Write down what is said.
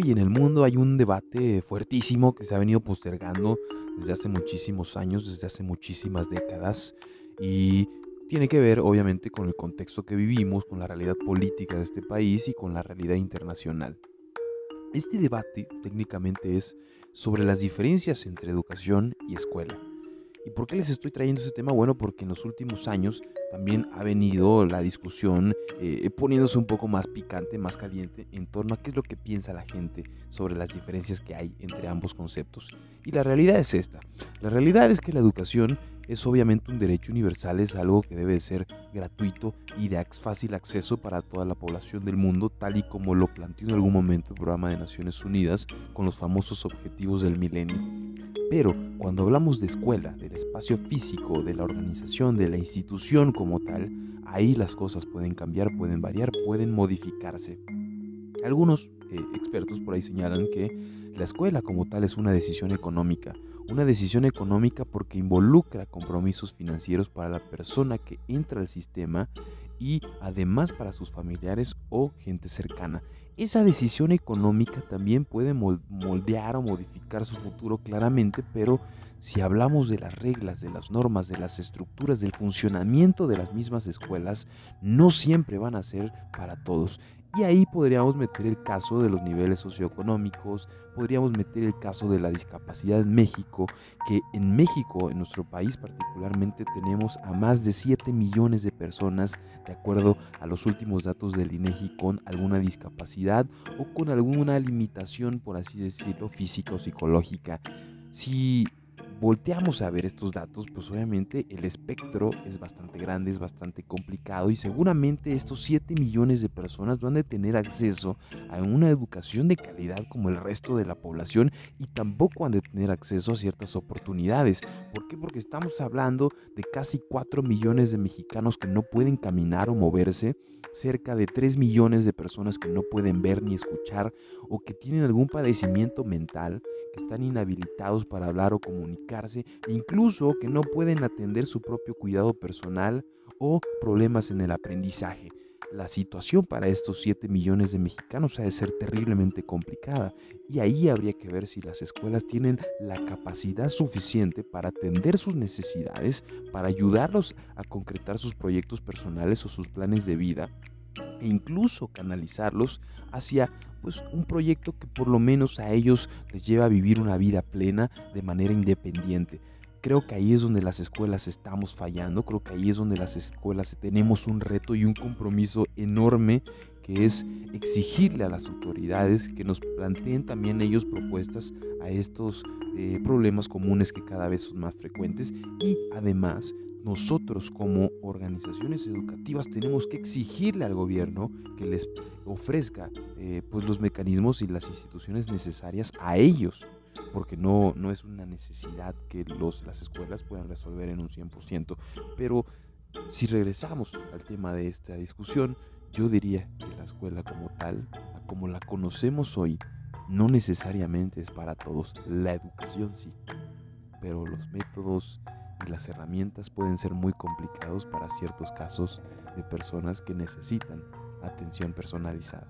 Y en el mundo hay un debate fuertísimo que se ha venido postergando desde hace muchísimos años, desde hace muchísimas décadas y tiene que ver obviamente con el contexto que vivimos, con la realidad política de este país y con la realidad internacional. Este debate técnicamente es sobre las diferencias entre educación y escuela. ¿Y por qué les estoy trayendo este tema? Bueno, porque en los últimos años también ha venido la discusión eh, poniéndose un poco más picante, más caliente en torno a qué es lo que piensa la gente sobre las diferencias que hay entre ambos conceptos. Y la realidad es esta. La realidad es que la educación es obviamente un derecho universal, es algo que debe ser gratuito y de fácil acceso para toda la población del mundo, tal y como lo planteó en algún momento el programa de Naciones Unidas con los famosos objetivos del milenio. Pero cuando hablamos de escuela, del espacio físico, de la organización, de la institución como tal, ahí las cosas pueden cambiar, pueden variar, pueden modificarse. Algunos eh, expertos por ahí señalan que la escuela como tal es una decisión económica, una decisión económica porque involucra compromisos financieros para la persona que entra al sistema y además para sus familiares o gente cercana. Esa decisión económica también puede moldear o modificar su futuro claramente, pero si hablamos de las reglas, de las normas, de las estructuras, del funcionamiento de las mismas escuelas, no siempre van a ser para todos. Y ahí podríamos meter el caso de los niveles socioeconómicos, podríamos meter el caso de la discapacidad en México, que en México, en nuestro país particularmente, tenemos a más de 7 millones de personas, de acuerdo a los últimos datos del INEGI, con alguna discapacidad o con alguna limitación, por así decirlo, física o psicológica. Si volteamos a ver estos datos, pues obviamente el espectro es bastante grande, es bastante complicado y seguramente estos 7 millones de personas van a tener acceso a una educación de calidad como el resto de la población y tampoco han de tener acceso a ciertas oportunidades. ¿Por qué? Porque estamos hablando de casi 4 millones de mexicanos que no pueden caminar o moverse cerca de 3 millones de personas que no pueden ver ni escuchar o que tienen algún padecimiento mental, están inhabilitados para hablar o comunicarse, incluso que no pueden atender su propio cuidado personal o problemas en el aprendizaje. La situación para estos 7 millones de mexicanos ha de ser terriblemente complicada y ahí habría que ver si las escuelas tienen la capacidad suficiente para atender sus necesidades, para ayudarlos a concretar sus proyectos personales o sus planes de vida e incluso canalizarlos hacia pues un proyecto que por lo menos a ellos les lleva a vivir una vida plena de manera independiente. Creo que ahí es donde las escuelas estamos fallando, creo que ahí es donde las escuelas tenemos un reto y un compromiso enorme que es exigirle a las autoridades que nos planteen también ellos propuestas a estos eh, problemas comunes que cada vez son más frecuentes y además nosotros como organizaciones educativas tenemos que exigirle al gobierno que les ofrezca eh, pues los mecanismos y las instituciones necesarias a ellos porque no, no es una necesidad que los, las escuelas puedan resolver en un 100%. Pero si regresamos al tema de esta discusión, yo diría que la escuela como tal, como la conocemos hoy, no necesariamente es para todos. La educación sí, pero los métodos y las herramientas pueden ser muy complicados para ciertos casos de personas que necesitan atención personalizada.